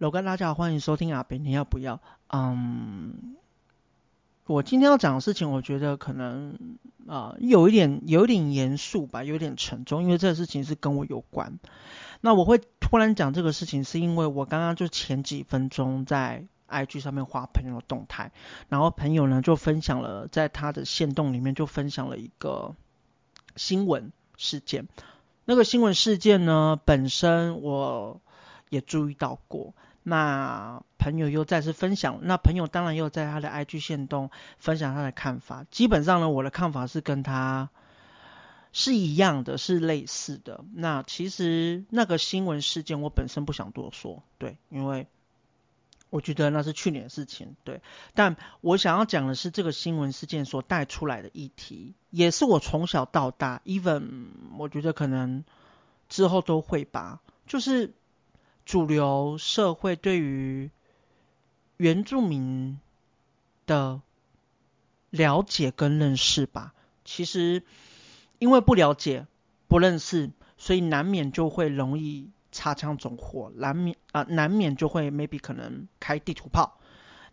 楼哥大家好，欢迎收听阿北，你要不要？嗯，我今天要讲的事情，我觉得可能啊、有一点有一点严肃吧，有点沉重，因为这个事情是跟我有关。那我会突然讲这个事情，是因为我刚刚就前几分钟在 IG 上面发朋友动态，然后朋友呢就分享了，在他的线动里面就分享了一个新闻事件。那个新闻事件呢，本身我也注意到过。那朋友又再次分享，那朋友当然又在他的 IG 线动分享他的看法。基本上呢，我的看法是跟他是一样的，是类似的。那其实那个新闻事件，我本身不想多说，对，因为我觉得那是去年的事情，对。但我想要讲的是，这个新闻事件所带出来的议题，也是我从小到大，even 我觉得可能之后都会吧，就是。主流社会对于原住民的了解跟认识吧，其实因为不了解、不认识，所以难免就会容易擦枪走火，难免啊、呃，难免就会 maybe 可能开地图炮，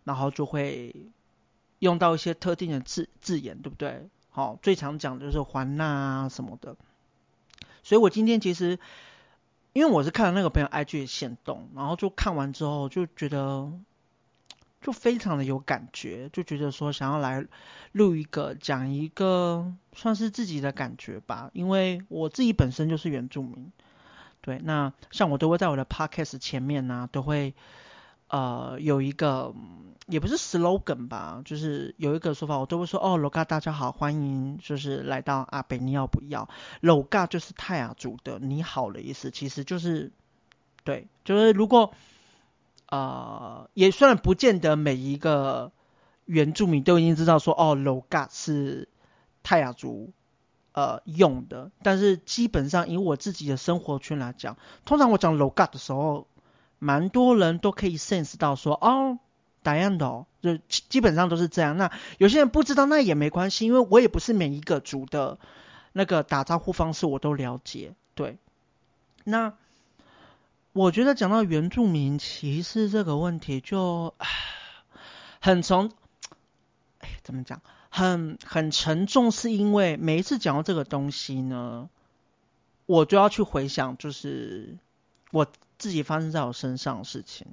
然后就会用到一些特定的字字眼，对不对？好、最常讲的就是还那啊什么的，所以我今天其实。因为我是看了那个朋友 IG 的线动，然后就看完之后就觉得就非常的有感觉，就觉得说想要来录一个讲一个算是自己的感觉吧，因为我自己本身就是原住民，对，那像我都会在我的 Podcast 前面呢、都会。呃，有一个也不是 slogan 吧，就是有一个说法，我都会说哦，楼嘎大家好，欢迎就是来到阿北，你要不要？楼嘎就是泰雅族的你好的意思，其实就是对，就是如果呃，也虽然不见得每一个原住民都已经知道说哦，楼嘎是泰雅族呃用的，但是基本上以我自己的生活圈来讲，通常我讲楼嘎的时候。蛮多人都可以 sense 到说哦，打样的哦，就基本上都是这样。那有些人不知道，那也没关系，因为我也不是每一个族的那个打招呼方式我都了解。对，那我觉得讲到原住民歧视这个问题就，就很从，哎，怎么讲，很很沉重，是因为每一次讲到这个东西呢，我就要去回想，就是我。自己发生在我身上的事情，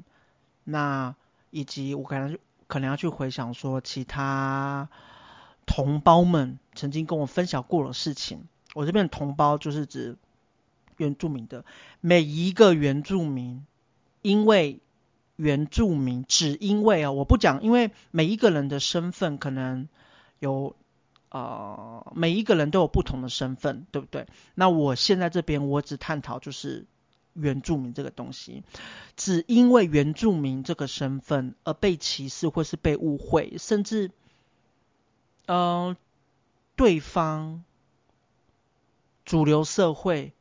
那以及我可能可能要去回想说其他同胞们曾经跟我分享过的事情。我这边的同胞就是指原住民的每一个原住民，因为原住民只因为啊，我不讲，因为每一个人的身份可能有呃，每一个人都有不同的身份，对不对？那我现在这边我只探讨就是。原住民这个东西，只因为原住民这个身份而被歧视或是被误会，甚至，呃，对方主流社会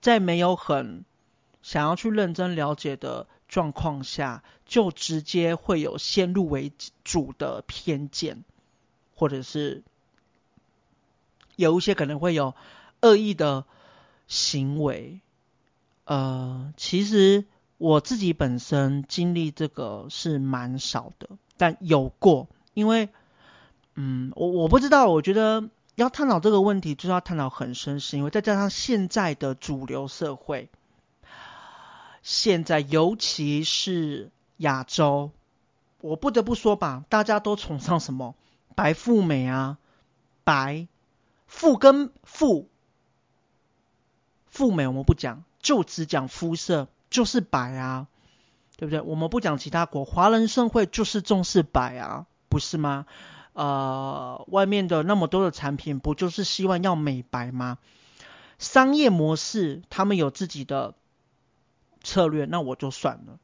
在没有很想要去认真了解的状况下，就直接会有先入为主的偏见，或者是有一些可能会有恶意的行为。呃，其实我自己本身经历这个是蛮少的，但有过。因为，嗯，我我不知道，我觉得要探讨这个问题，就是要探讨很深，是因为再加上现在的主流社会，现在尤其是亚洲，我不得不说吧，大家都崇尚什么白富美啊，白富跟富富美，我们不讲。就只讲肤色，就是白啊，对不对？我们不讲其他国，华人社会就是重视白啊，不是吗？呃，外面的那么多的产品，不就是希望要美白吗？商业模式他们有自己的策略，那我就算了，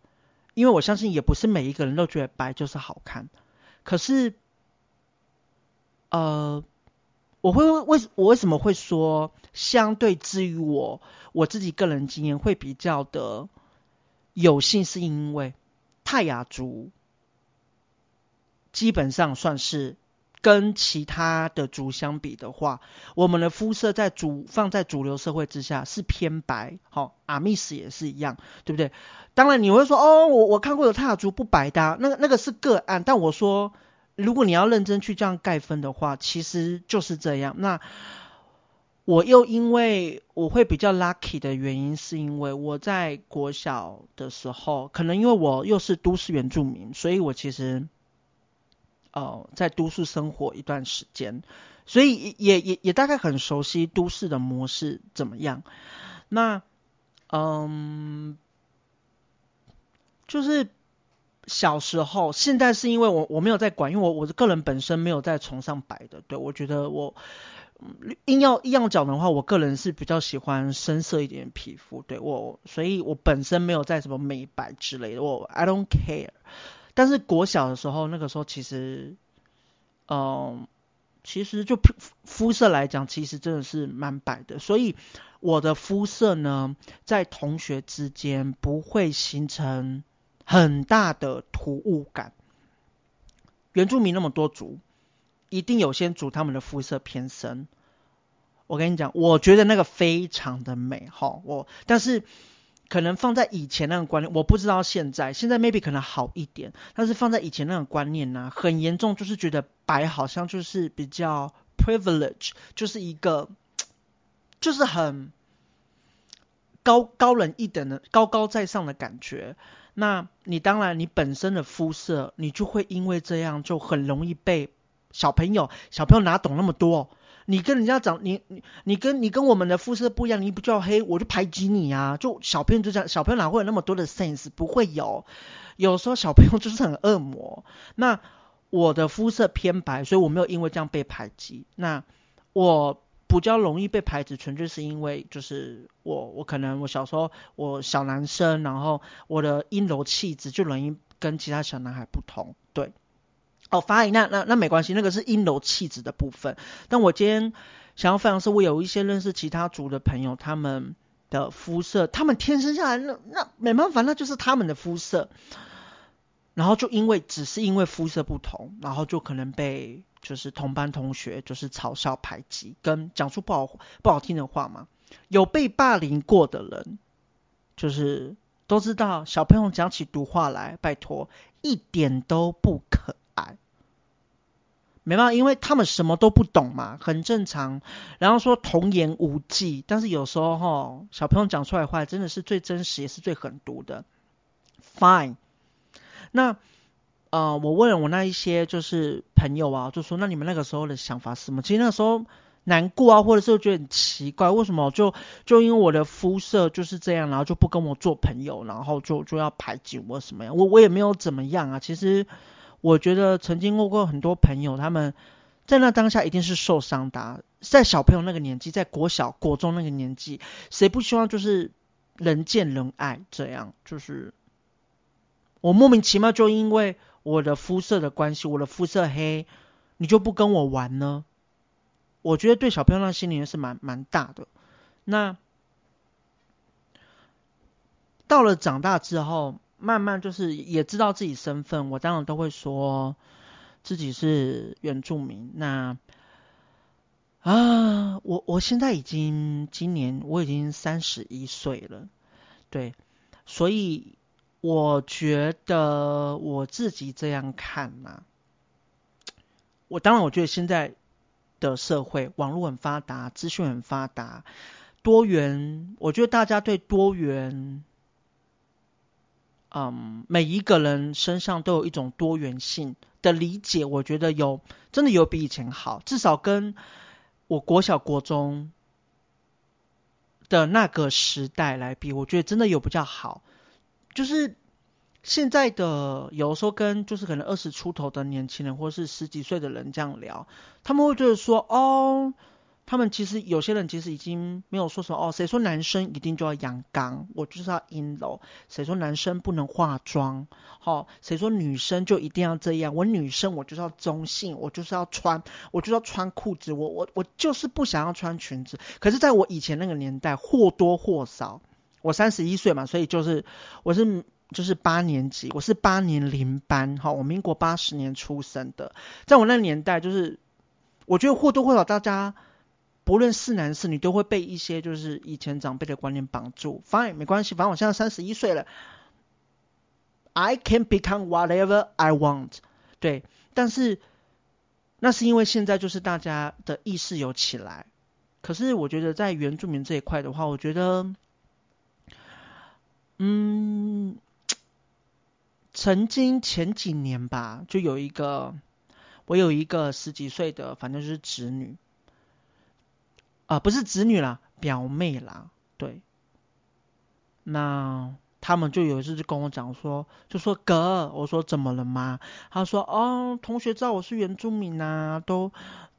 因为我相信也不是每一个人都觉得白就是好看。可是，呃。我会为我为什么会说，相对之于我我自己个人经验会比较的有幸，是因为泰雅族基本上算是跟其他的族相比的话，我们的肤色在主放在主流社会之下是偏白，好、阿密斯也是一样，对不对？当然你会说，哦，我我看过有泰雅族不白的、啊，那个那个是个案。但我说，如果你要认真去这样概分的话，其实就是这样。那我又因为我会比较 lucky 的原因，是因为我在国小的时候，可能因为我又是都市原住民，所以我其实。哦，在都市生活一段时间，所以也也也大概很熟悉都市的模式怎么样。那嗯，就是小时候，现在是因为我我没有在管，因为我我个人本身没有在崇尚白的。对，我觉得我硬要硬要讲的话，我个人是比较喜欢深色一点的皮肤。对我，所以我本身没有在什么美白之类的，我 I don't care。但是国小的时候，那个时候其实，嗯、其实就肤色来讲，其实真的是蛮白的。所以我的肤色呢，在同学之间不会形成很大的突兀感。原住民那么多族，一定有些族他们的肤色偏深。我跟你讲，我觉得那个非常的美哈。我但是。可能放在以前那个观念，我不知道现在，现在 maybe 可能好一点，但是放在以前那个观念呢、很严重，就是觉得白好像就是比较 privilege，就是一个，就是很高高人一等的高高在上的感觉。那你当然你本身的肤色，你就会因为这样就很容易被小朋友小朋友哪懂那么多。你跟人家长，你你你跟你跟我们的肤色不一样，你不叫黑，我就排挤你啊！就小朋友就这样，小朋友哪会有那么多的 sense？不会有，有时候小朋友就是很恶魔。那我的肤色偏白，所以我没有因为这样被排挤。那我比较容易被排挤，纯粹是因为就是我我可能我小时候我小男生，然后我的阴柔气质就容易跟其他小男孩不同，对。哦，发音那那那没关系，那个是阴柔气质的部分。但我今天想要分享是，我有一些认识其他族的朋友，他们的肤色，他们天生下来那那没办法，那就是他们的肤色。然后就因为只是因为肤色不同，然后就可能被就是同班同学就是嘲笑排挤，跟讲出不好不好听的话嘛。有被霸凌过的人，就是都知道，小朋友讲起毒话来，拜托一点都不可爱。没办法，因为他们什么都不懂嘛，很正常。然后说童言无忌，但是有时候齁，小朋友讲出来的话真的是最真实，也是最狠毒的。Fine，那呃，我问了我那一些就是朋友啊，就说那你们那个时候的想法是什么？其实那时候难过啊，或者是觉得很奇怪，为什么就就因为我的肤色就是这样，然后就不跟我做朋友，然后就就要排挤我什么样？我我也没有怎么样啊，其实。我觉得曾经问过很多朋友，他们在那当下一定是受伤的。在小朋友那个年纪，在国小、国中那个年纪，谁不希望就是人见人爱？这样就是我莫名其妙就因为我的肤色的关系，我的肤色黑，你就不跟我玩呢？我觉得对小朋友那心里也是蛮蛮大的。那到了长大之后。慢慢就是也知道自己身份，我当然都会说自己是原住民。那啊，我我现在已经今年我已经三十一岁了，对，所以我觉得我自己这样看嘛，我当然我觉得现在的社会网络很发达，资讯很发达，多元，我觉得大家对多元。嗯，每一个人身上都有一种多元性的理解，我觉得有真的有比以前好，至少跟我国小国中的那个时代来比，我觉得真的有比较好。就是现在的有时候跟就是可能二十出头的年轻人，或是十几岁的人这样聊，他们会觉得说哦。他们其实有些人其实已经没有说什么哦，谁说男生一定就要阳刚，我就是要阴柔？谁说男生不能化妆？好、哦，谁说女生就一定要这样？我女生我就是要中性，我就是要穿，我就要穿裤子，我我我就是不想要穿裙子。可是在我以前那个年代，或多或少，我三十一岁嘛，所以就是我是就是八年级，我是八年零班，哈，我民国八十年出生的，在我那年代，就是我觉得或多或少大家不论是男是女，都会被一些就是以前长辈的观念绑住。Fine，没关系，反正我现在三十一岁了，I can become whatever I want。对，但是那是因为现在就是大家的意识有起来。可是我觉得在原住民这一块的话，我觉得，嗯，曾经前几年吧，就有一个，我有一个十几岁的，反正就是侄女，啊、不是侄女啦，表妹啦，对，那。他们就有一次就跟我讲说，就说哥，我说怎么了吗？他说哦，同学知道我是原住民啊，都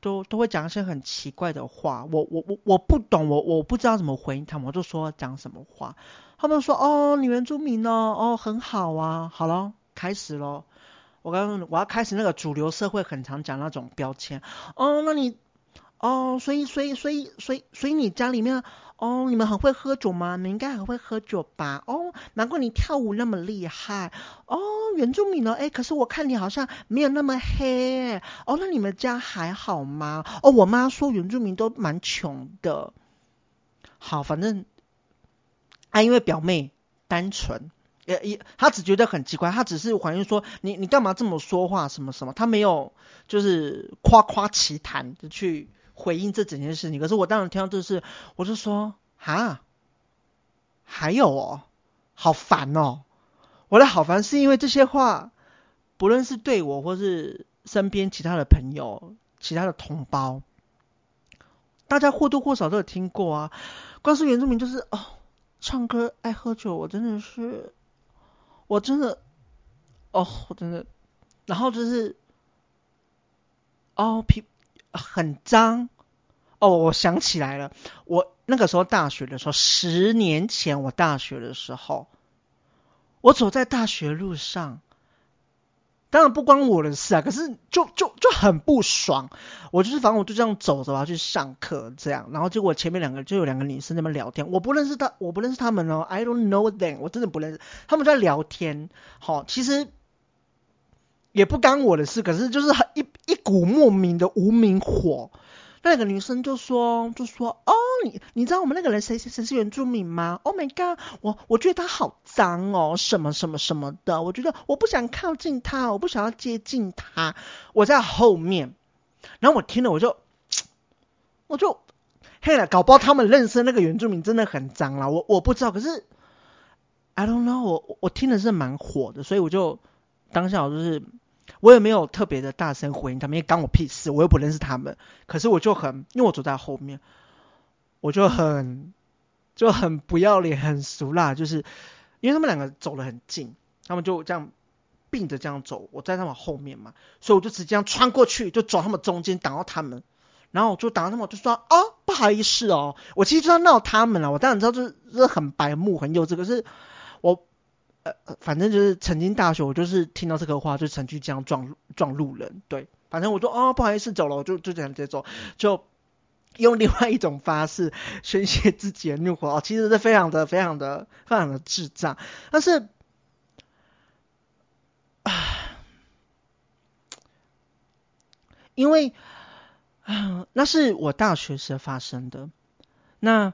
都都会讲一些很奇怪的话，我我我我不懂，我我不知道怎么回应他们，我就说讲什么话，他们说哦，你原住民哦，哦很好啊，好了，开始咯。我刚刚我要开始那个主流社会很常讲那种标签，哦，那你哦，所以所以所以所以所以你家里面。哦，你们很会喝酒吗？你们应该很会喝酒吧？哦，难怪你跳舞那么厉害。哦，原住民呢？哎，可是我看你好像没有那么黑。哦，那你们家还好吗？哦，我妈说原住民都蛮穷的。好，反正啊，因为表妹单纯，也也，她只觉得很奇怪，她只是反映说你你干嘛这么说话什么什么，她没有就是夸夸其谈的去。回应这整件事情，可是我当时听到这事，我就说哈，还有哦，好烦哦！我的好烦是因为这些话，不论是对我或是身边其他的朋友、其他的同胞，大家或多或少都有听过啊。光是原住民就是哦，唱歌爱喝酒，我真的是，我真的，哦，我真的，然后就是，哦皮。很脏哦！我想起来了，我那个时候大学的时候，十年前我大学的时候，我走在大学路上，当然不关我的事啊，可是就就就很不爽。我就是反正我就这样走着，我要去上课这样，然后结果前面两个就有两个女生在那边聊天，我不认识她，我不认识他们哦，I don't know them，我真的不认识，他们在聊天。好，其实。也不干我的事，可是就是很一一股莫名的无名火。那个女生就说，就说哦，你你知道我们那个人谁谁谁是原住民吗？Oh my god，我我觉得他好脏哦，什么什么什么的，我觉得我不想靠近他，我不想要接近他。我在后面，然后我听了我就，我就嘿了，搞不好他们认识那个原住民真的很脏啦，我我不知道，可是 I don't know，我我听的是蛮火的，所以我就当下我就是。我也没有特别的大声回应他们，也干我屁事，我又不认识他们。可是我就很，因为我走在后面，我就很就很不要脸，很俗辣，就是因为他们两个走得很近，他们就这样并着这样走，我在他们后面嘛，所以我就直接这样穿过去，就走他们中间挡到他们，然后我就挡到他们，我就说啊，不好意思哦，我其实就要闹他们了，我当然知道就是很白目很幼稚，可是我。呃，反正就是曾经大学，我就是听到这个话，就曾经这样撞撞路人。对，反正我说哦，不好意思，走了，我就就这样直接走，就用另外一种方式宣泄自己的怒火。哦，其实是非常的、非常的、非常的智障。但是，啊，因为啊，那是我大学时发生的。那。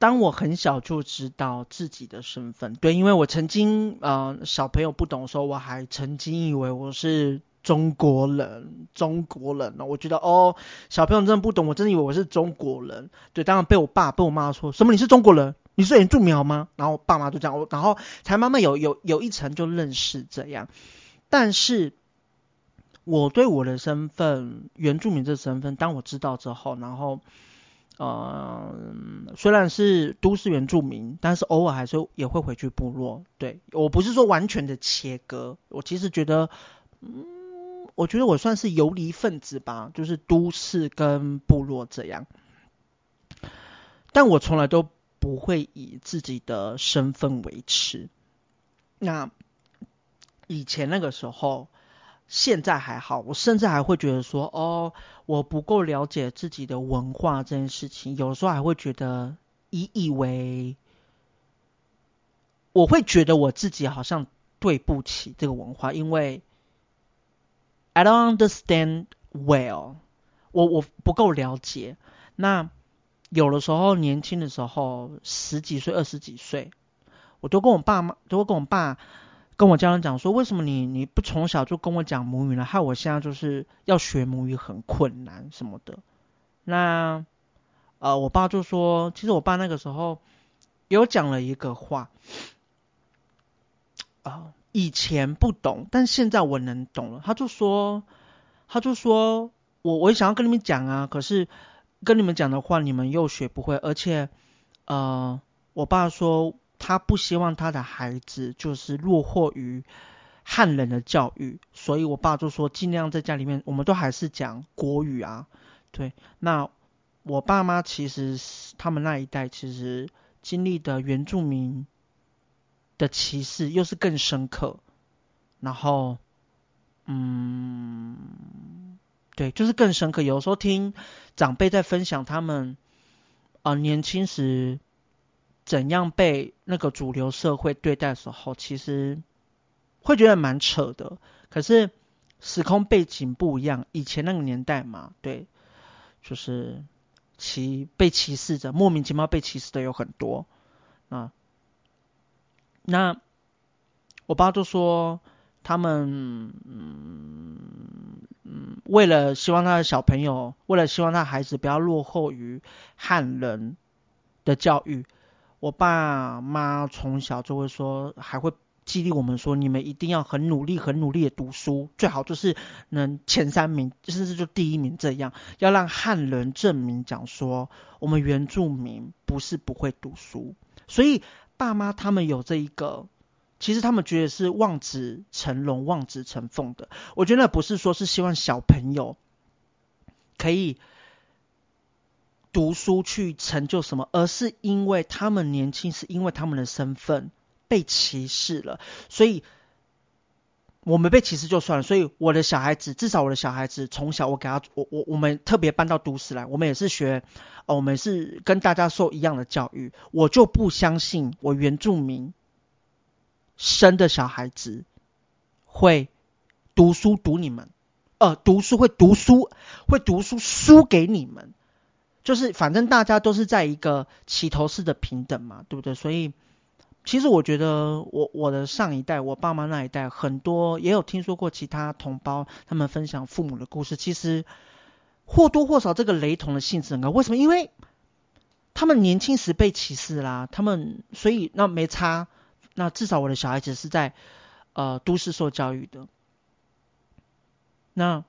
当我很小就知道自己的身份，对，因为我曾经呃小朋友不懂的时候，我还曾经以为我是中国人，中国人呢，我觉得哦，小朋友真的不懂，我真的以为我是中国人，对，当然被我爸被我妈说什么你是中国人，你是原住民吗？然后我爸妈就这样，然后才慢慢有有有一层就认识这样，但是我对我的身份，原住民这身份，当我知道之后，然后。呃，虽然是都市原住民，但是偶尔还是也会回去部落。对，我不是说完全的切割，我其实觉得，嗯，我觉得我算是游离分子吧，就是都市跟部落这样。但我从来都不会以自己的身份维持。那以前那个时候。现在还好，我甚至还会觉得说，哦，我不够了解自己的文化这件事情，有时候还会觉得以以为我会觉得我自己好像对不起这个文化，因为 I don't understand well，我我不够了解。那有的时候年轻的时候，十几岁、二十几岁，我都跟我爸妈，都跟我爸、跟我家人讲说，为什么你你不从小就跟我讲母语呢？害我现在就是要学母语很困难什么的。那呃，我爸就说，其实我爸那个时候有讲了一个话。啊、以前不懂，但现在我能懂了。他就说，他就说我我也想要跟你们讲啊，可是跟你们讲的话，你们又学不会。而且，呃，我爸说他不希望他的孩子就是落后于汉人的教育，所以我爸就说尽量在家里面，我们都还是讲国语啊。对，那我爸妈其实他们那一代其实经历的原住民。的歧视又是更深刻，然后，嗯，对，就是更深刻。有时候听长辈在分享他们啊、呃、年轻时怎样被那个主流社会对待的时候，其实会觉得蛮扯的。可是时空背景不一样，以前那个年代嘛，对，就是歧被歧视着，莫名其妙被歧视的有很多啊。那我爸就说，他们嗯嗯，为了希望他的小朋友，为了希望他孩子不要落后于汉人的教育，我爸妈从小就会说，还会激励我们说，你们一定要很努力、很努力的读书，最好就是能前三名，甚至就第一名这样，要让汉人证明讲说，我们原住民不是不会读书，所以。爸妈他们有这一个，其实他们觉得是望子成龙、望子成凤的。我觉得那不是说是希望小朋友可以读书去成就什么，而是因为他们年轻，是因为他们的身份被歧视了，所以。我们被歧视就算了，所以我的小孩子，至少我的小孩子从小我给他，我我我们特别搬到都市来，我们也是学，哦，我们是跟大家受一样的教育，我就不相信我原住民生的小孩子会读书读你们，呃，读书会读书会读书输给你们，就是反正大家都是在一个起头式的平等嘛，对不对？所以。其实我觉得，我我的上一代，我爸妈那一代，很多也有听说过其他同胞他们分享父母的故事。其实或多或少这个雷同的性质很高。为什么？因为他们年轻时被歧视啦，他们所以那没差。那至少我的小孩子是在呃都市受教育的。那。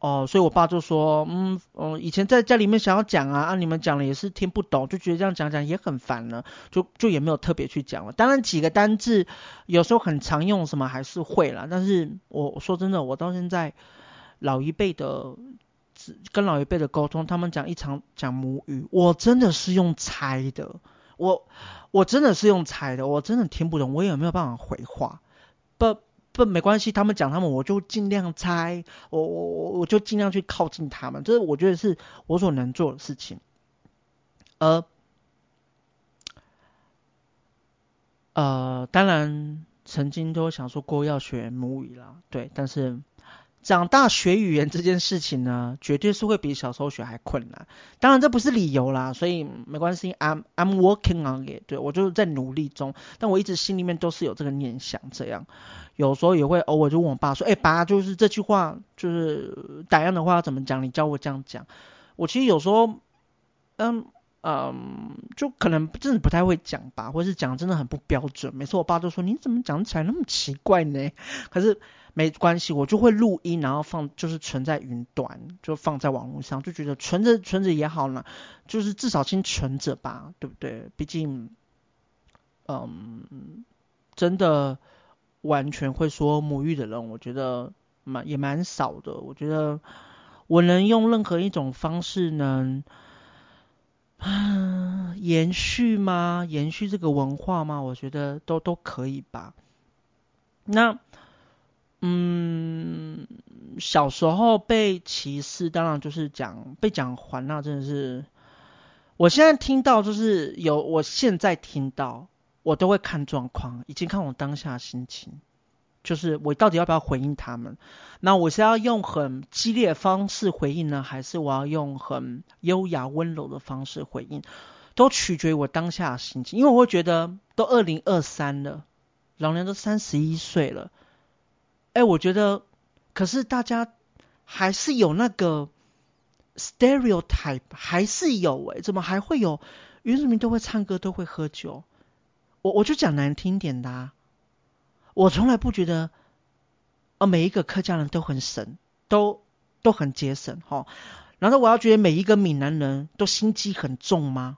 哦，所以我爸就说，嗯，哦，以前在家里面想要讲啊，啊，你们讲了也是听不懂，就觉得这样讲讲也很烦了，就就也没有特别去讲了。当然几个单字有时候很常用，什么还是会啦。但是我说真的，我到现在老一辈的跟老一辈的沟通，他们讲一场讲母语，我真的是用猜的，我我真的是用猜的，我真的听不懂，我也没有办法回话，不。不，没关系，他们讲他们，我就尽量猜，我我我我就尽量去靠近他们，这是我觉得是我所能做的事情。而，呃，当然曾经都想说过要学母语啦，对，但是。长大学语言这件事情呢，绝对是会比小时候学还困难。当然这不是理由啦，所以没关系，I'm I'm working on it。对，我就是在努力中，但我一直心里面都是有这个念想。这样有时候也会偶尔就问我爸说：“哎，爸，就是这句话，就是打样的话怎么讲？你教我这样讲。”我其实有时候，嗯嗯，就可能真的不太会讲吧，或是讲真的很不标准。每次我爸都说：“你怎么讲起来那么奇怪呢？”可是。没关系，我就会录音，然后放，就是存在云端，就放在网络上，就觉得存着存着也好呢，就是至少先存着吧，对不对？毕竟，嗯，真的完全会说母语的人，我觉得蛮也蛮少的。我觉得我能用任何一种方式能，啊，延续吗？延续这个文化吗？我觉得都都可以吧。那。嗯，小时候被歧视，当然就是讲被讲环，那真的是。我现在听到就是有，我现在听到，我都会看状况，已经看我当下心情，就是我到底要不要回应他们？那我是要用很激烈的方式回应呢，还是我要用很优雅温柔的方式回应？都取决于我当下的心情，因为我会觉得都二零二三了，老娘都三十一岁了，哎，我觉得，可是大家还是有那个 stereotype，还是有哎，怎么还会有原住民都会唱歌，都会喝酒？我我就讲难听点的啊，我从来不觉得，呃，每一个客家人都很省，都都很节省哈。难道我要觉得每一个闽南人都心机很重吗？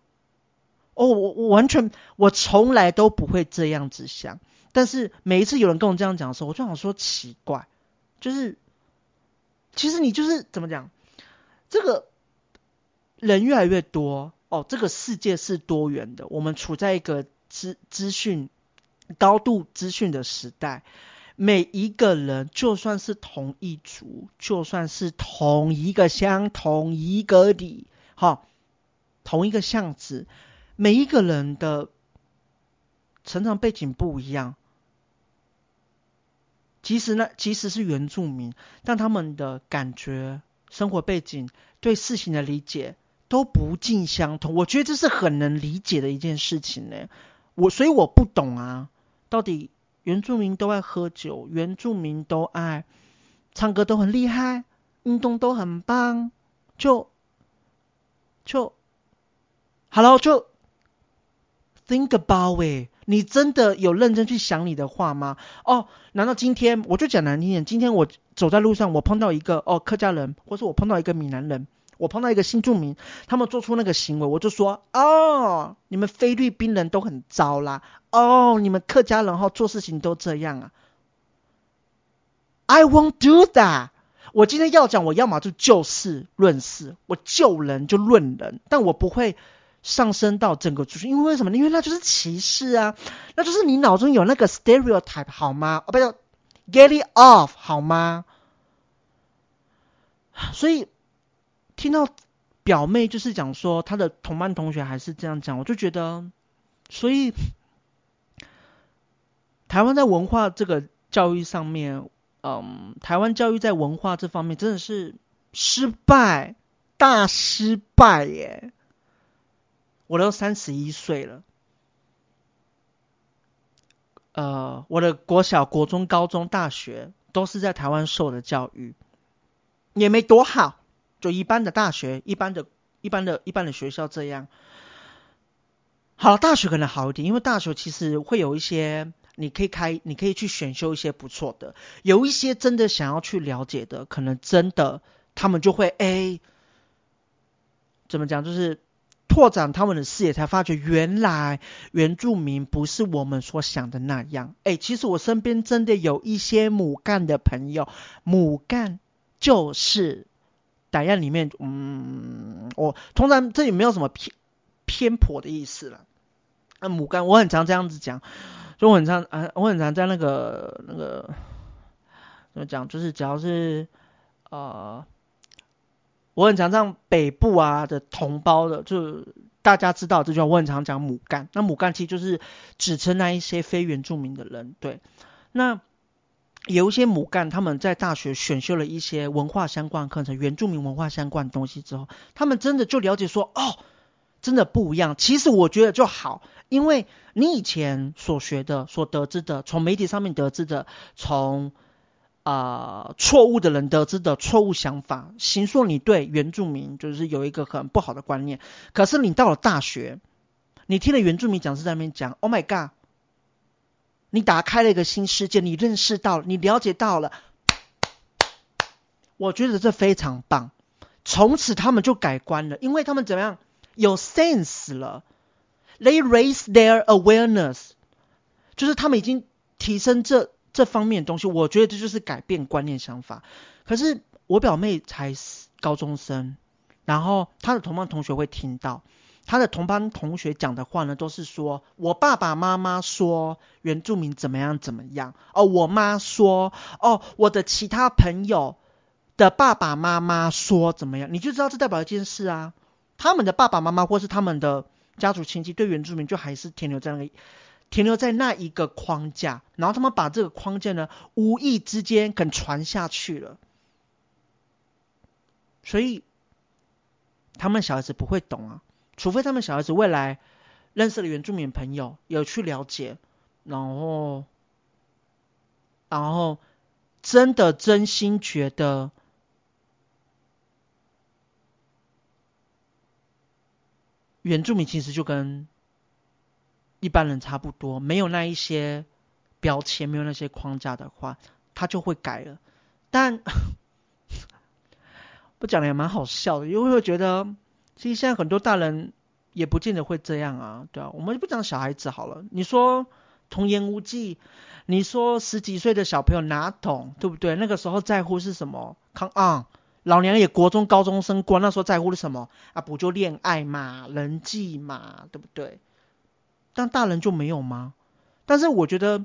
哦，我我完全我从来都不会这样子想。但是每一次有人跟我这样讲的时候，我就想说奇怪，就是其实你就是怎么讲，这个人越来越多哦，这个世界是多元的，我们处在一个。资资讯高度资讯的时代，每一个人就算是同一族，就算是同一个乡、同一个里，哈，同一个巷子，每一个人的成长背景不一样。其实呢，即使是原住民，但他们的感觉、生活背景、对事情的理解都不尽相同。我觉得这是很能理解的一件事情呢。我所以我不懂啊，到底原住民都爱喝酒，原住民都爱唱歌，都很厉害，运动都很棒，就就 Hello，就 think about it。你真的有认真去想你的话吗？哦，难道今天我就讲难听点，今天我走在路上，我碰到一个哦客家人，或是我碰到一个闽南人。我碰到一个新住民，他们做出那个行为，我就说：哦，你们菲律宾人都很糟啦！哦，你们客家人哈做事情都这样啊！I won't do that。我今天要讲，我要么就就事论事，我救人就论人，但我不会上升到整个族群，因为为什么？因为那就是歧视啊！那就是你脑中有那个 stereotype 好吗？哦，不要 get it off 好吗？所以。听到表妹就是讲说她的同班同学还是这样讲，我就觉得，所以 台湾在文化这个教育上面，嗯，台湾教育在文化这方面真的是失败，大失败耶！我都三十一岁了，呃，我的国小、国中、高中、大学都是在台湾受的教育，也没多好。就一般的大学，一般的、一般的、一般的学校这样。好，大学可能好一点，因为大学其实会有一些，你可以开，你可以去选修一些不错的。有一些真的想要去了解的，可能真的他们就会哎、怎么讲？就是拓展他们的视野，才发觉原来原住民不是我们所想的那样。哎、其实我身边真的有一些母干的朋友，母干就是。档案里面，嗯，我通常这里没有什么偏偏颇的意思了。那母干，我很常这样子讲，就我很常啊，我很常在那个那个怎么讲，就是只要是呃，我很常让北部啊的同胞的，就大家知道这句话，我很常讲母干。那母干其实就是指称那一些非原住民的人，对，那。有一些母干，他们在大学选修了一些文化相关课程，原住民文化相关的东西之后，他们真的就了解说，哦，真的不一样。其实我觉得就好，因为你以前所学的、所得知的，从媒体上面得知的，从啊、错误的人得知的错误想法，形塑你对原住民就是有一个很不好的观念。可是你到了大学，你听了原住民讲师在那边讲，Oh my God！你打开了一个新世界，你认识到了，你了解到了，我觉得这非常棒。从此他们就改观了，因为他们怎么样有 sense 了，they raise their awareness，就是他们已经提升这这方面的东西。我觉得这就是改变观念想法。可是我表妹才高中生，然后她的同班同学会听到。她的同班同学讲的话呢，都是说我爸爸妈妈说原住民怎么样怎么样哦，我妈说哦，我的其他朋友的爸爸妈妈说怎么样，你就知道这代表一件事啊，他们的爸爸妈妈或是他们的家族亲戚对原住民就还是停留在那个停留在那一个框架，然后他们把这个框架呢，无意之间给传下去了，所以他们小孩子不会懂啊，除非他们小孩子未来认识了原住民朋友，有去了解，然后，然后真的真心觉得原住民其实就跟。一般人差不多，没有那一些标签，没有那些框架的话，他就会改了。但 我讲的也蛮好笑的，因为我觉得，其实现在很多大人也不见得会这样啊，对啊。我们就不讲小孩子好了，你说童言无忌，你说十几岁的小朋友哪懂，对不对？那个时候在乎是什么？Come on，老娘也国中高中生过，那时候在乎是什么？啊，不就恋爱嘛，人际嘛，对不对？但大人就没有吗？但是我觉得，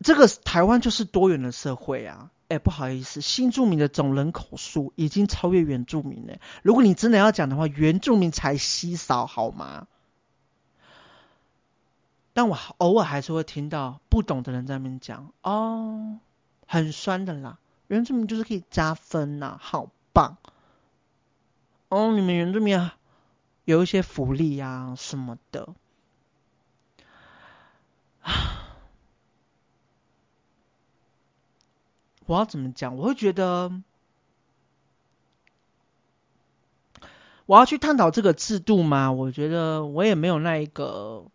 这个台湾就是多元的社会啊。哎，不好意思，新住民的总人口数已经超越原住民了。如果你真的要讲的话，原住民才稀少，好吗？但我偶尔还是会听到不懂的人在那边讲，哦，很酸的啦，原住民就是可以加分呐，好棒。哦，你们原住民啊。有一些福利啊什么的，啊我要怎么讲？我会觉得，我要去探讨这个制度吗？我觉得我也没有那一个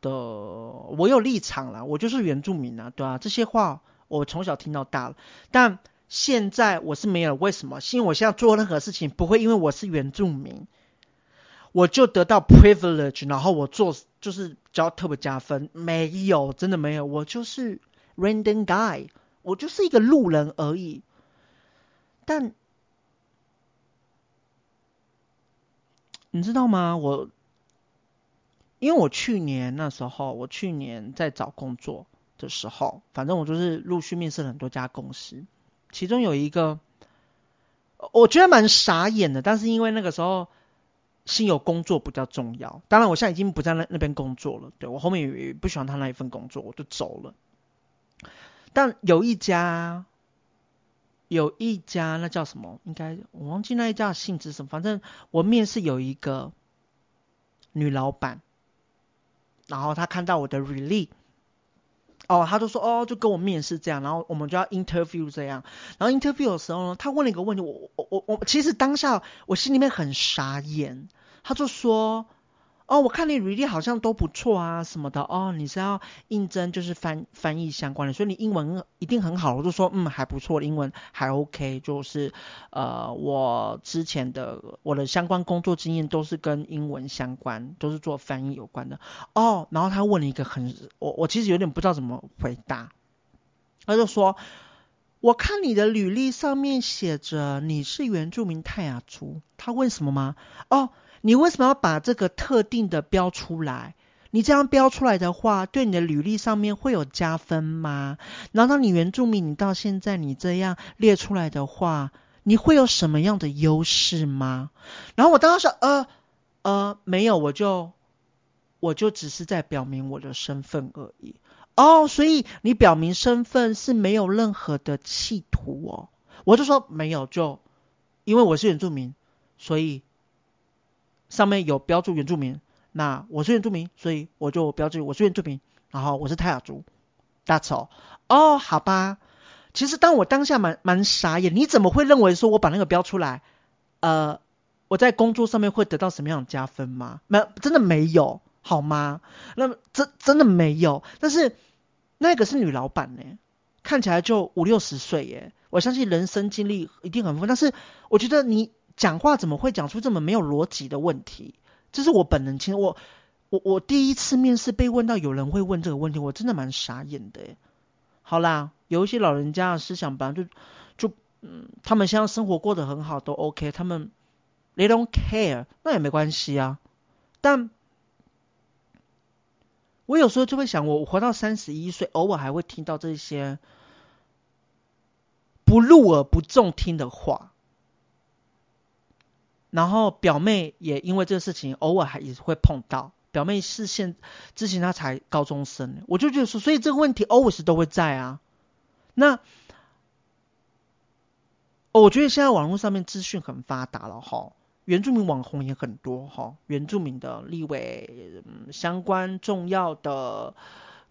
的，我有立场啦，我就是原住民啊，对啊，这些话我从小听到大了，但现在我是没有。为什么？是因为我现在做任何事情不会因为我是原住民。我就得到 privilege，然后我做就是交特别加分，没有，真的没有，我就是 random guy，我就是一个路人而已。但你知道吗？我因为我去年那时候，我去年在找工作的时候，反正我就是陆续面试了很多家公司，其中有一个我觉得蛮傻眼的，但是因为那个时候。心有工作比较重要，当然我现在已经不在那那边工作了，对，我后面也不喜欢他那一份工作，我就走了。但有一家，有一家那叫什么？应该我忘记那一家的性质什么，反正我面试有一个女老板，然后她看到我的履历，哦，他就说哦，就跟我面试这样，然后我们就要 interview 这样，然后 interview 的时候呢，他问了一个问题，我我我我其实当下我心里面很傻眼。他就说：“哦，我看你履历好像都不错啊，什么的哦，你是要应征就是翻翻译相关的，所以你英文一定很好。”我就说：“嗯，还不错，英文还 OK，就是呃，我之前的我的相关工作经验都是跟英文相关，都是做翻译有关的。”哦，然后他问了一个很，我我其实有点不知道怎么回答，他就说：“我看你的履历上面写着你是原住民泰雅族。”他问什么吗？哦。你为什么要把这个特定的标出来？你这样标出来的话，对你的履历上面会有加分吗？难道你原住民，你到现在你这样列出来的话，你会有什么样的优势吗？然后我当时说，呃呃，没有，我就我就只是在表明我的身份而已。哦，所以你表明身份是没有任何的企图哦。我就说没有，就因为我是原住民，所以。上面有标注原住民，那我是原住民，所以我就标注我是原住民，然后我是泰雅族，That's all。哦，好吧。其实当我当下蛮蛮傻眼，你怎么会认为说我把那个标出来，呃，我在工作上面会得到什么样的加分吗？没，真的没有，好吗？那么真真的没有。但是那个是女老板呢，看起来就五六十岁耶，我相信人生经历一定很丰富。但是我觉得你。讲话怎么会讲出这么没有逻辑的问题？这是我本人亲，我我我第一次面试被问到有人会问这个问题，我真的蛮傻眼的。好啦，有一些老人家的思想本来就就嗯，他们现在生活过得很好，都 OK，他们 they don't care，那也没关系啊。但我有时候就会想，我活到三十一岁，偶尔还会听到这些不入耳、不中听的话。然后表妹也因为这个事情，偶尔还也会碰到表妹是现之前她才高中生，我就觉得说，所以这个问题 always 都会在啊。那，我觉得现在网络上面资讯很发达了哈，原住民网红也很多哈，原住民的立委、嗯、相关重要的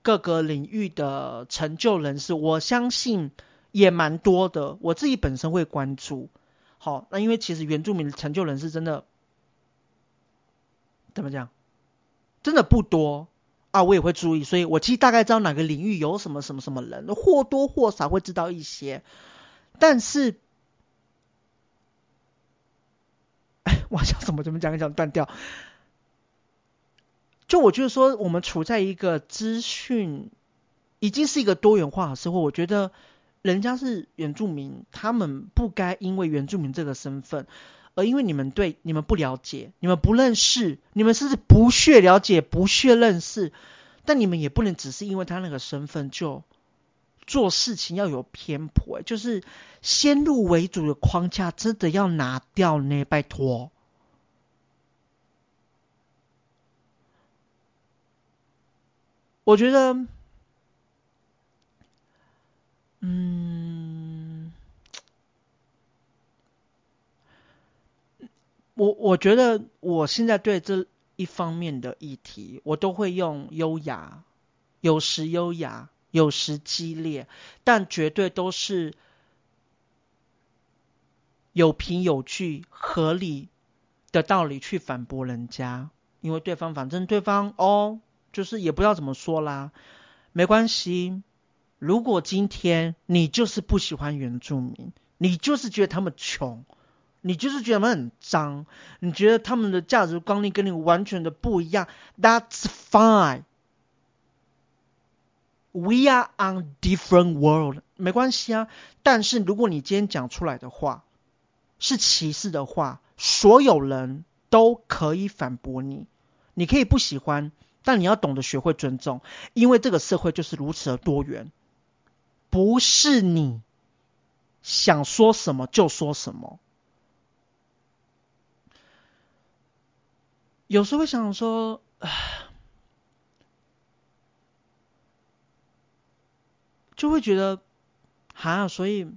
各个领域的成就人士，我相信也蛮多的。我自己本身会关注。好，那因为其实原住民的成就人士真的怎么讲，真的不多啊，我也会注意，所以我其实大概知道哪个领域有什么什么什么人，或多或少会知道一些。但是，哎，我想怎么怎么讲，讲断掉。就我觉得说，我们处在一个资讯已经是一个多元化的社会，我觉得。人家是原住民，他们不该因为原住民这个身份，而因为你们对你们不了解，你们不认识，你们甚至不屑了解、不屑认识，但你们也不能只是因为他那个身份就做事情要有偏颇，就是先入为主的框架真的要拿掉呢，拜托。我觉得。嗯，我我觉得我现在对这一方面的议题，我都会用优雅，有时优雅，有时激烈，但绝对都是有凭有据、合理的道理去反驳人家，因为对方反正对方哦，就是也不知道怎么说啦，没关系。如果今天你就是不喜欢原住民，你就是觉得他们穷，你就是觉得他们很脏，你觉得他们的价值观念跟你完全的不一样，That's fine. We are on different world，没关系啊。但是如果你今天讲出来的话是歧视的话，所有人都可以反驳你。你可以不喜欢，但你要懂得学会尊重，因为这个社会就是如此的多元。不是你想说什么就说什么。有时候会想说，就会觉得，哈，所以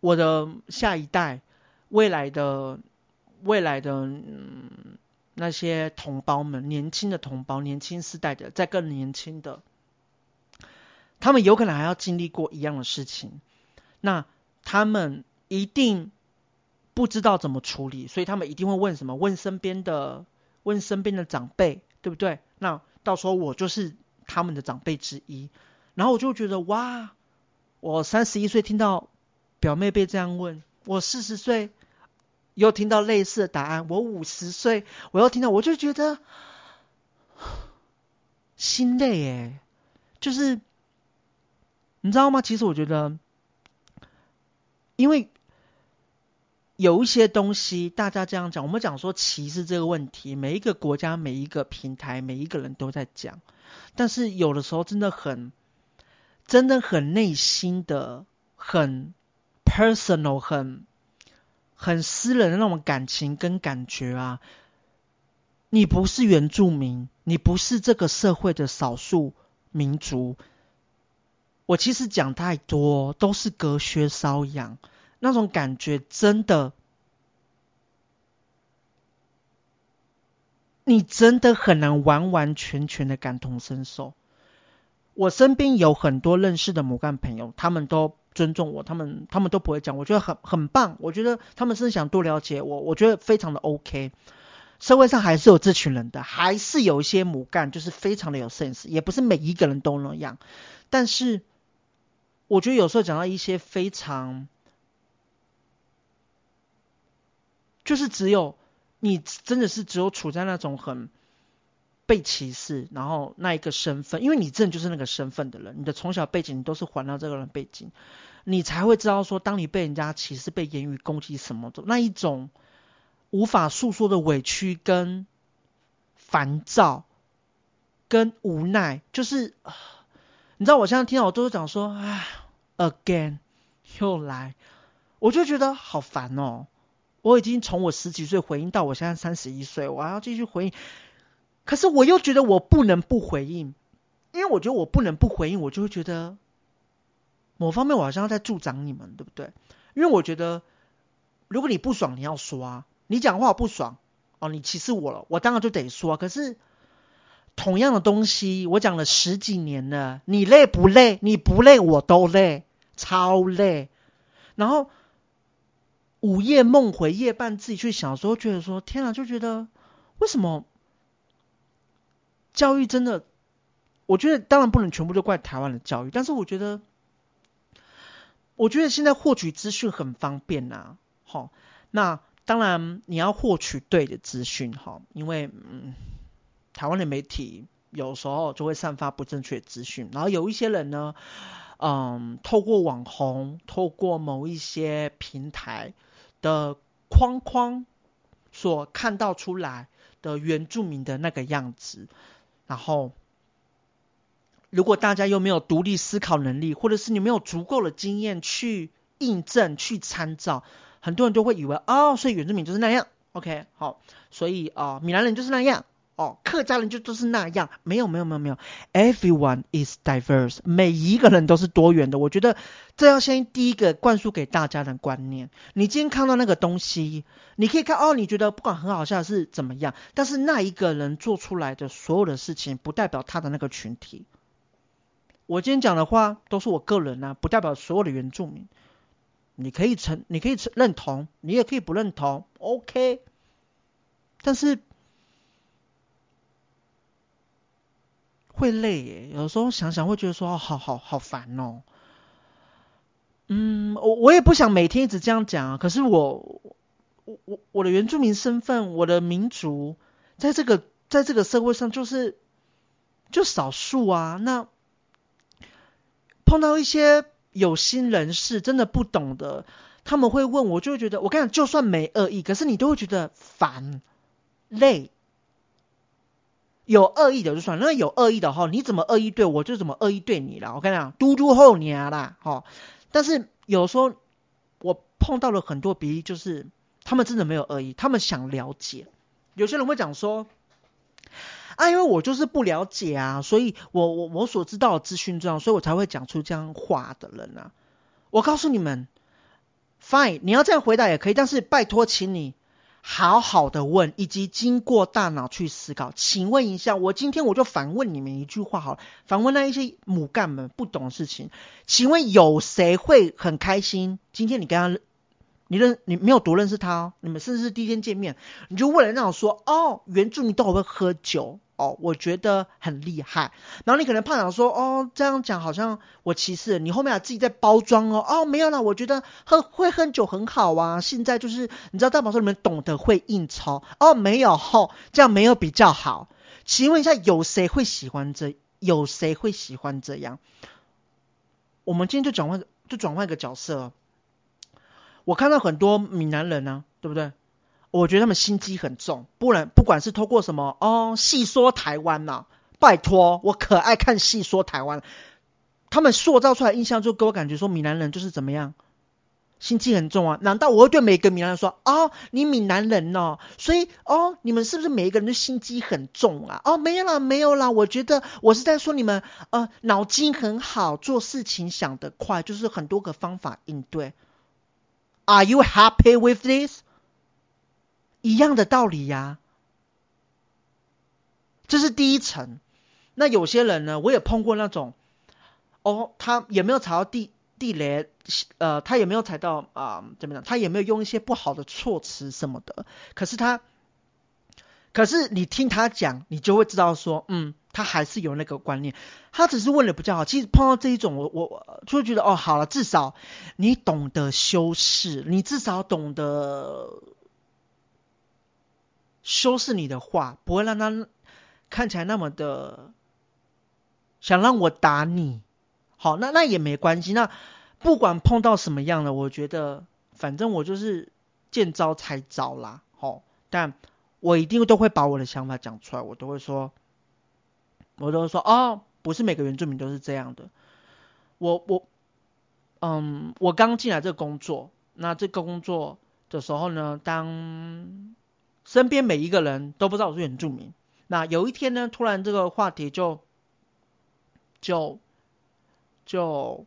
我的下一代、未来的、未来的、嗯、那些同胞们，年轻的同胞、年轻世代的，再更年轻的。他们有可能还要经历过一样的事情，那他们一定不知道怎么处理，所以他们一定会问什么？问身边的，问身边的长辈，对不对？那到时候我就是他们的长辈之一，然后我就觉得哇，我三十一岁听到表妹被这样问，我四十岁又听到类似的答案，我五十岁我又听到，我就觉得 心累诶，就是。你知道吗？其实我觉得，因为有一些东西，大家这样讲，我们讲说歧视这个问题，每一个国家、每一个平台、每一个人都在讲，但是有的时候真的很、真的很内心的、很 personal、很、很私人的那种感情跟感觉啊。你不是原住民，你不是这个社会的少数民族。我其实讲太多都是隔靴搔痒，那种感觉真的，你真的很难完完全全的感同身受。我身边有很多认识的母干朋友，他们都尊重我，他们他们都不会讲，我觉得很很棒。我觉得他们是想多了解我，我觉得非常的 OK。社会上还是有这群人的，还是有一些母干就是非常的有 sense，也不是每一个人都那样，但是。我觉得有时候讲到一些非常，就是只有你真的是只有处在那种很被歧视，然后那一个身份，因为你真的就是那个身份的人，你的从小背景你都是环绕这个人背景，你才会知道说，当你被人家歧视、被言语攻击什么的，那一种无法诉说的委屈跟烦躁跟无奈，就是 你知道，我现在听到我都是讲说，哎。Again，又来，我就觉得好烦哦。我已经从我十几岁回应到我现在三十一岁，我还要继续回应。可是我又觉得我不能不回应，因为我觉得我不能不回应，我就会觉得某方面我好像在助长你们，对不对？因为我觉得如果你不爽，你要说啊，你讲话不爽哦，你歧视我了，我当然就得说。可是同样的东西，我讲了十几年了，你累不累？你不累，我都累，超累。然后午夜梦回，夜半自己去想的时候，觉得说天啊，就觉得为什么教育真的？我觉得当然不能全部都怪台湾的教育，但是我觉得，我觉得现在获取资讯很方便呐、啊。好，那当然你要获取对的资讯哈，因为嗯，台湾的媒体有时候就会散发不正确的资讯，然后有一些人呢。嗯，透过网红，透过某一些平台的框框所看到出来的原住民的那个样子，然后如果大家又没有独立思考能力，或者是你没有足够的经验去印证、去参照，很多人都会以为哦，所以原住民就是那样。OK，好，所以啊，闽南人就是那样。哦，客家人就都是那样，没有没有没有没有，everyone is diverse，每一个人都是多元的。我觉得这要先第一个灌输给大家的观念。你今天看到那个东西，你可以看哦，你觉得不管很好笑是怎么样，但是那一个人做出来的所有的事情，不代表他的那个群体。我今天讲的话都是我个人啊，不代表所有的原住民。你可以承，你可以认同，你也可以不认同，OK。但是。会累耶，有时候想想会觉得说，好好好烦哦。嗯，我我也不想每天一直这样讲啊。可是我我我我的原住民身份，我的民族，在这个在这个社会上就是就少数啊。那碰到一些有心人士，真的不懂的，他们会问我，就会觉得我跟你讲，就算没恶意，可是你都会觉得烦累。有恶意的就算，那有恶意的哈，你怎么恶意对我，就怎么恶意对你了。我跟你讲，嘟嘟后娘啦，哈。但是有时候我碰到了很多比喻，就是他们真的没有恶意，他们想了解。有些人会讲说，啊，因为我就是不了解啊，所以我我我所知道的资讯这样，所以我才会讲出这样话的人啊。我告诉你们，fine，你要这样回答也可以，但是拜托，请你。好好的问，以及经过大脑去思考。请问一下，我今天我就反问你们一句话好了，反问那一些母干们不懂事情。请问有谁会很开心？今天你跟他，你认你没有多认识他哦，你们甚至是第一天见面，你就问了那种说，哦，原住民都会喝酒。哦，我觉得很厉害。然后你可能怕想说，哦，这样讲好像我歧视你，后面还自己在包装哦。哦，没有啦，我觉得喝会喝酒很好啊。现在就是你知道大宝说你们懂得会应酬哦，没有吼、哦，这样没有比较好。请问一下，有谁会喜欢这？有谁会喜欢这样？我们今天就转换，就转换一个角色。我看到很多闽南人呢、啊，对不对？我觉得他们心机很重，不然不管是透过什么哦，戏说台湾呐、拜托，我可爱看戏说台湾，他们塑造出来印象就给我感觉说闽南人就是怎么样，心机很重啊？难道我会对每个闽南人说哦，你闽南人哦，所以哦，你们是不是每一个人都心机很重啊？哦，没有啦，没有啦，我觉得我是在说你们呃脑筋很好，做事情想得快，就是很多个方法应对。Are you happy with this? 一样的道理呀、啊，这是第一层。那有些人呢，我也碰过那种，哦，他也没有踩到地地雷，呃，他也没有踩到啊、怎么样？他也没有用一些不好的措辞什么的。可是他，可是你听他讲，你就会知道说，嗯，他还是有那个观念。他只是问的比较好。其实碰到这一种，我我就会觉得，哦，好了，至少你懂得修饰，你至少懂得。修饰你的话，不会让他看起来那么的想让我打你。好，那那也没关系。那不管碰到什么样的，我觉得反正我就是见招拆招啦。好，但我一定都会把我的想法讲出来。我都会说，我都会说，哦，不是每个原住民都是这样的。我我嗯，我刚进来这个工作，那这个工作的时候呢，当身边每一个人都不知道我是原住民，那有一天呢，突然这个话题就就就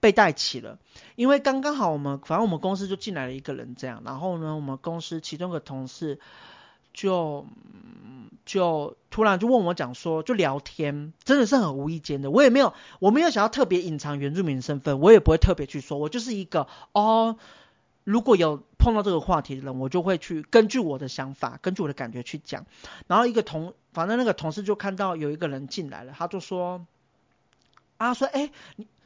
被带起了，因为刚刚好我们反正我们公司就进来了一个人这样，然后呢，我们公司其中一个同事就就突然就问我讲说，就聊天，真的是很无意间的，我也没有我没有想要特别隐藏原住民身份，我也不会特别去说，我就是一个哦。如果有碰到这个话题的人，我就会去根据我的想法，根据我的感觉去讲。然后一个同，反正那个同事就看到有一个人进来了，他就说，啊，说，哎，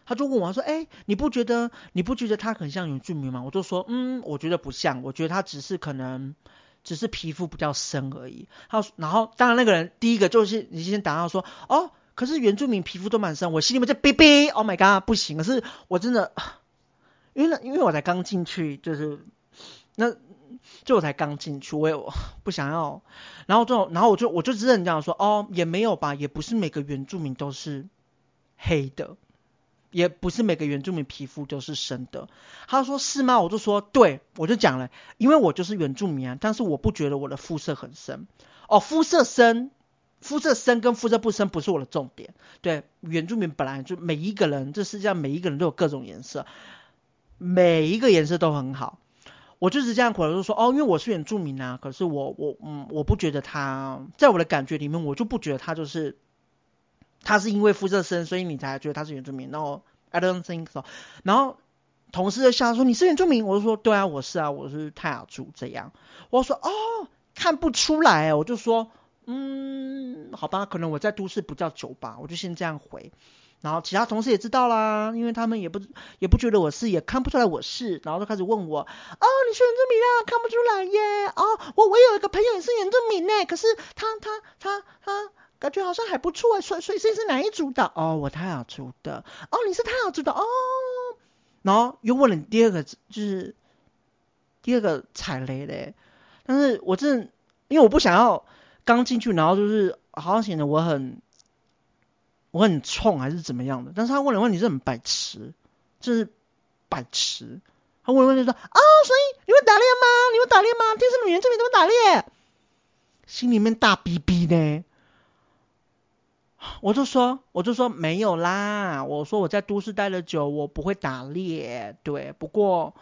他就问我，他说，哎，你不觉得，你不觉得他很像原住民吗？我就说，嗯，我觉得不像，我觉得他只是可能，只是皮肤比较深而已。他，然后当然那个人第一个就是你先打到说，哦，可是原住民皮肤都蛮深，我心里面就 哔哔，Oh my god，不行，可是我真的。因为因为我才刚进去，就是那就我才刚进去，我也不想要，然后就然后我就我就只能这样说，哦，也没有吧，也不是每个原住民都是黑的，也不是每个原住民皮肤都是深的。他说是吗？我就说对，我就讲了，因为我就是原住民啊，但是我不觉得我的肤色很深。哦，肤色深，肤色深跟肤色不深不是我的重点。对，原住民本来就每一个人，这世界上每一个人都有各种颜色。每一个颜色都很好，我就是这样回来就说哦，因为我是原住民啊，可是我我嗯，我不觉得他，在我的感觉里面，我就不觉得他就是，他是因为肤色深，所以你才觉得他是原住民。然后 I don't think so。然后同事就笑说，你是原住民？我就说对啊，我是啊，我是泰雅族这样。我说哦，看不出来，我就说嗯，好吧，可能我在都市比较久吧，我就先这样回。然后其他同事也知道啦，因为他们也不也不觉得我是，也看不出来我是，然后就开始问我，哦，你是原住民啊？看不出来耶，哦，我我有一个朋友也是原住民呢，可是他他他他感觉好像还不错，所以所以是哪一组的？哦，我泰雅族的，哦，你是泰雅族的，哦，然后又问了第二个，就是第二个踩雷嘞，但是我真的因为我不想要刚进去，然后就是好像显得我很。我很冲还是怎么样的？但是他问的问题是很白痴，就是白痴。他问的问题说：啊、哦，所以你会打猎吗？你会打猎吗？天生的原住民怎么打猎？心里面大逼逼的。我就说，我就说没有啦。我说我在都市待了久，我不会打猎。对，不过。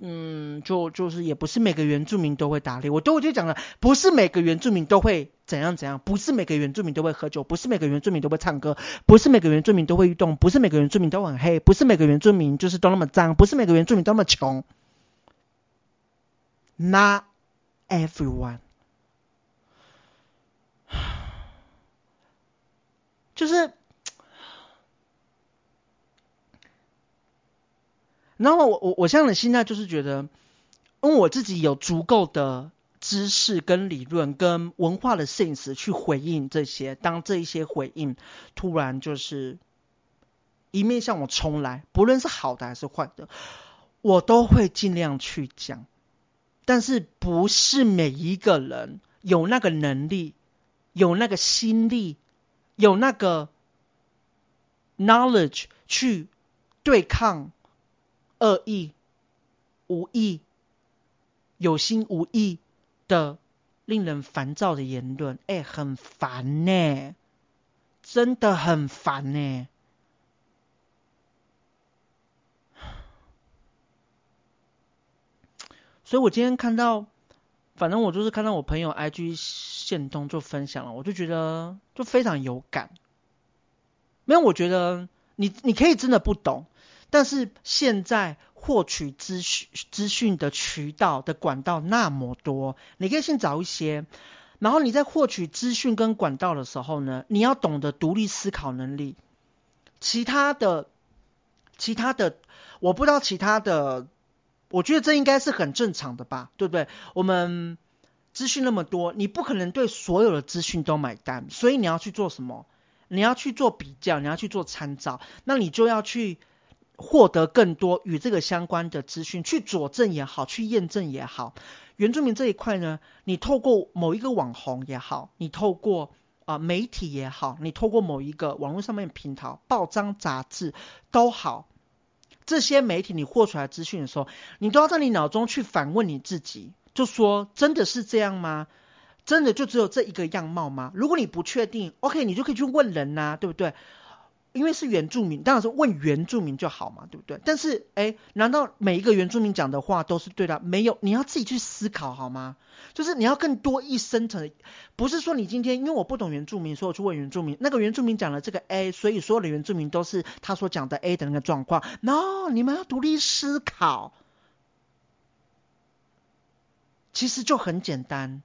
嗯，就就是也不是每个原住民都会打猎，我都我就讲了，不是每个原住民都会怎样怎样，不是每个原住民都会喝酒，不是每个原住民都会唱歌，不是每个原住民都会运动，不是每个原住民都很黑，不是每个原住民就是都那么脏，不是每个原住民都那么穷。Not everyone，就是。然后我我我现在的心态就是觉得，因为我自己有足够的知识跟理论跟文化的 sense 去回应这些，当这一些回应突然就是一面向我冲来，不论是好的还是坏的，我都会尽量去讲。但是不是每一个人有那个能力、有那个心力、有那个 knowledge 去对抗。恶意、无意、有心无意的令人烦躁的言论，哎、很烦呢，真的很烦呢。所以我今天看到，反正我就是看到我朋友 IG 线动就分享了，我就觉得就非常有感。没有，我觉得你你可以真的不懂。但是现在获取资讯资讯的渠道的管道那么多，你可以先找一些，然后你在获取资讯跟管道的时候呢，你要懂得独立思考能力。其他的，其他的，我不知道其他的，我觉得这应该是很正常的吧，对不对？我们资讯那么多，你不可能对所有的资讯都买单，所以你要去做什么？你要去做比较，你要去做参照，那你就要去。获得更多与这个相关的资讯，去佐证也好，去验证也好。原住民这一块呢，你透过某一个网红也好，你透过啊、媒体也好，你透过某一个网络上面平台、报章杂志都好，这些媒体你获出来资讯的时候，你都要在你脑中去反问你自己，就说真的是这样吗？真的就只有这一个样貌吗？如果你不确定，OK，你就可以去问人呐、啊，对不对？因为是原住民，当然是问原住民就好嘛，对不对？但是，哎，难道每一个原住民讲的话都是对的？没有，你要自己去思考好吗？就是你要更多一深层，不是说你今天因为我不懂原住民，所以我去问原住民，那个原住民讲了这个 A，所以所有的原住民都是他所讲的 A 的那个状况。No，你们要独立思考，其实就很简单，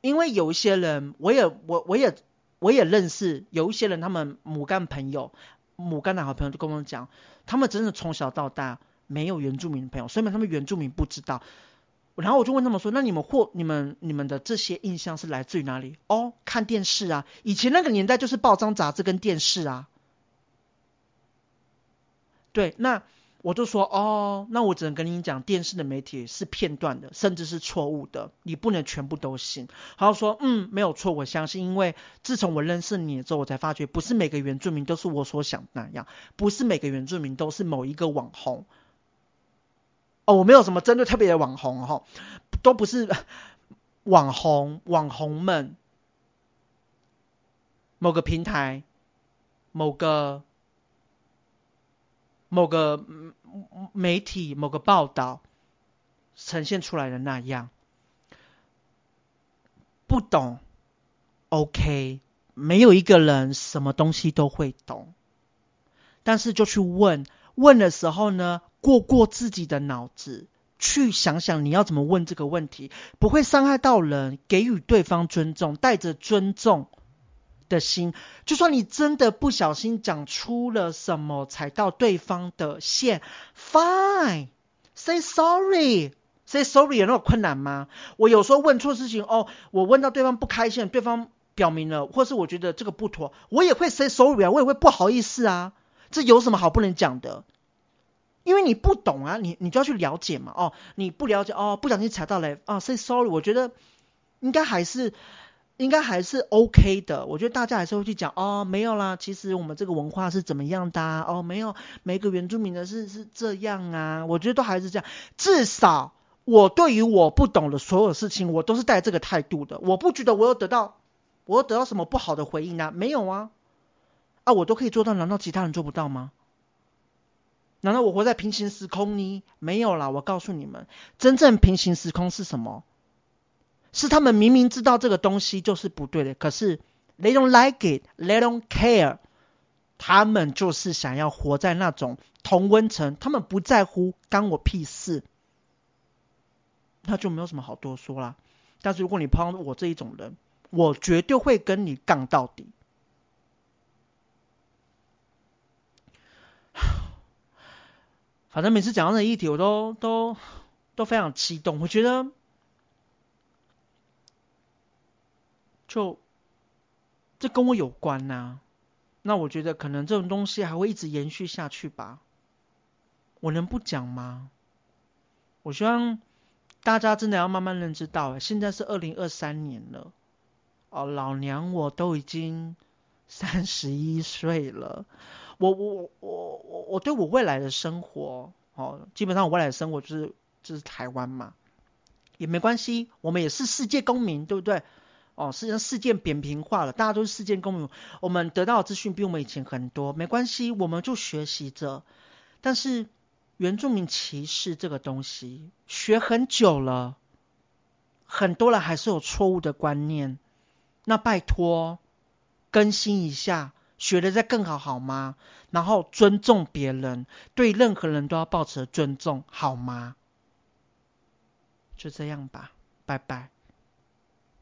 因为有一些人，我也我我也。我也认识有一些人，他们母干朋友、母干的好朋友就跟我们讲，他们真的从小到大没有原住民朋友，所以他们原住民不知道。然后我就问他们说：“那你们或你们你们的这些印象是来自于哪里？”哦，看电视啊，以前那个年代就是报章杂志跟电视啊。对，那。我就说哦，那我只能跟你讲，电视的媒体是片段的，甚至是错误的，你不能全部都信。他说嗯，没有错，我相信，因为自从我认识你之后，我才发觉，不是每个原住民都是我所想的那样，不是每个原住民都是某一个网红。哦，我没有什么针对特别的网红哈，都不是 网红，网红们，某个平台，某个。某个媒体、某个报道呈现出来的那样，不懂，OK，没有一个人什么东西都会懂，但是就去问，问的时候呢，过过自己的脑子，去想想你要怎么问这个问题，不会伤害到人，给予对方尊重，带着尊重。的心，就算你真的不小心讲出了什么踩到对方的线，Fine，say sorry，say sorry 有那么困难吗？我有时候问错事情哦，我问到对方不开心，对方表明了，或是我觉得这个不妥，我也会 say sorry 啊，我也会不好意思啊，这有什么好不能讲的？因为你不懂啊，你你就要去了解嘛，哦，你不了解哦，不小心踩到雷啊，say sorry，我觉得应该还是。应该还是 OK 的，我觉得大家还是会去讲哦，没有啦，其实我们这个文化是怎么样的？哦，没有，每个原住民的是是这样啊，我觉得都还是这样。至少我对于我不懂的所有事情，我都是带这个态度的。我不觉得我有得到，我有得到什么不好的回应啊？没有啊，啊，我都可以做到，难道其他人做不到吗？难道我活在平行时空呢？没有啦，我告诉你们，真正平行时空是什么？是他们明明知道这个东西就是不对的，可是 they don't like it, they don't care，他们就是想要活在那种同温层，他们不在乎，干我屁事，那就没有什么好多说啦。但是如果你碰到我这一种人，我绝对会跟你杠到底。反正每次讲到这议题，我都都都非常激动，我觉得。就这跟我有关呐、那我觉得可能这种东西还会一直延续下去吧。我能不讲吗？我希望大家真的要慢慢认知到，现在是二零二三年了，哦，老娘我都已经三十一岁了，我我我我我对我未来的生活，哦，基本上我未来的生活就是就是台湾嘛，也没关系，我们也是世界公民，对不对？哦，实际上事件扁平化了，大家都是世界公民，我们得到的资讯比我们以前很多，没关系，我们就学习着。但是原住民歧视这个东西学很久了，很多人还是有错误的观念，那拜托更新一下，学的再更好好吗？然后尊重别人，对任何人都要保持尊重，好吗？就这样吧，拜拜。